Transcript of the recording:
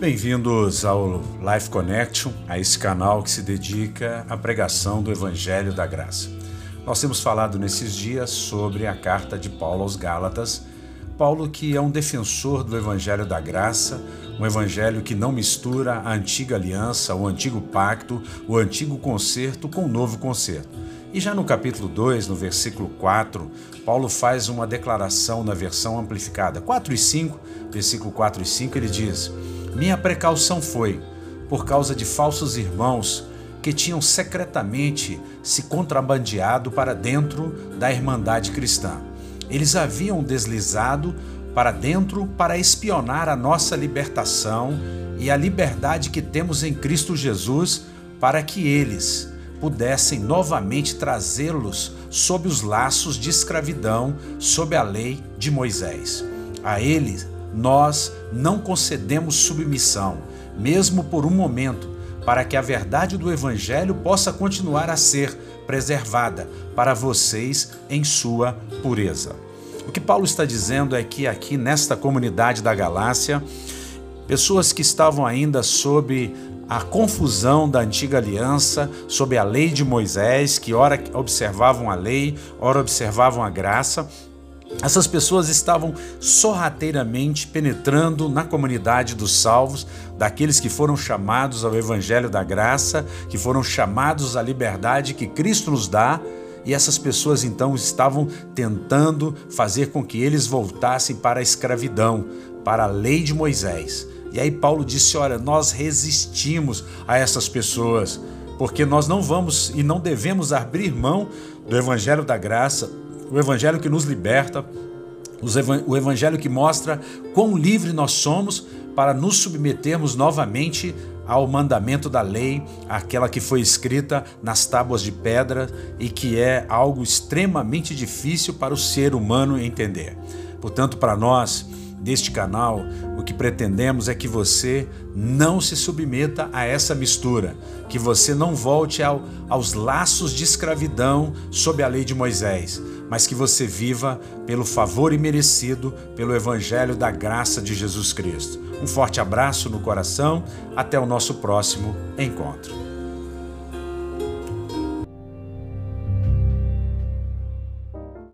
Bem-vindos ao Life Connection, a esse canal que se dedica à pregação do Evangelho da Graça. Nós temos falado nesses dias sobre a carta de Paulo aos Gálatas. Paulo, que é um defensor do Evangelho da Graça, um evangelho que não mistura a antiga aliança, o antigo pacto, o antigo concerto com o novo concerto. E já no capítulo 2, no versículo 4, Paulo faz uma declaração na versão amplificada. 4 e 5, versículo 4 e 5, ele diz: Minha precaução foi, por causa de falsos irmãos que tinham secretamente se contrabandeado para dentro da irmandade cristã. Eles haviam deslizado para dentro para espionar a nossa libertação e a liberdade que temos em Cristo Jesus, para que eles pudessem novamente trazê-los sob os laços de escravidão, sob a lei de Moisés. A eles nós não concedemos submissão, mesmo por um momento, para que a verdade do Evangelho possa continuar a ser preservada para vocês em sua pureza. O que Paulo está dizendo é que aqui nesta comunidade da Galácia, pessoas que estavam ainda sob a confusão da antiga aliança, sob a lei de Moisés, que ora observavam a lei, ora observavam a graça, essas pessoas estavam sorrateiramente penetrando na comunidade dos salvos, daqueles que foram chamados ao Evangelho da Graça, que foram chamados à liberdade que Cristo nos dá e essas pessoas então estavam tentando fazer com que eles voltassem para a escravidão, para a lei de Moisés. E aí Paulo disse: Olha, nós resistimos a essas pessoas, porque nós não vamos e não devemos abrir mão do Evangelho da graça, o Evangelho que nos liberta, o Evangelho que mostra quão livre nós somos para nos submetermos novamente ao mandamento da lei, aquela que foi escrita nas tábuas de pedra e que é algo extremamente difícil para o ser humano entender. Portanto, para nós, deste canal, o que pretendemos é que você não se submeta a essa mistura, que você não volte ao, aos laços de escravidão sob a lei de Moisés, mas que você viva pelo favor imerecido pelo Evangelho da graça de Jesus Cristo. Um forte abraço no coração, até o nosso próximo encontro.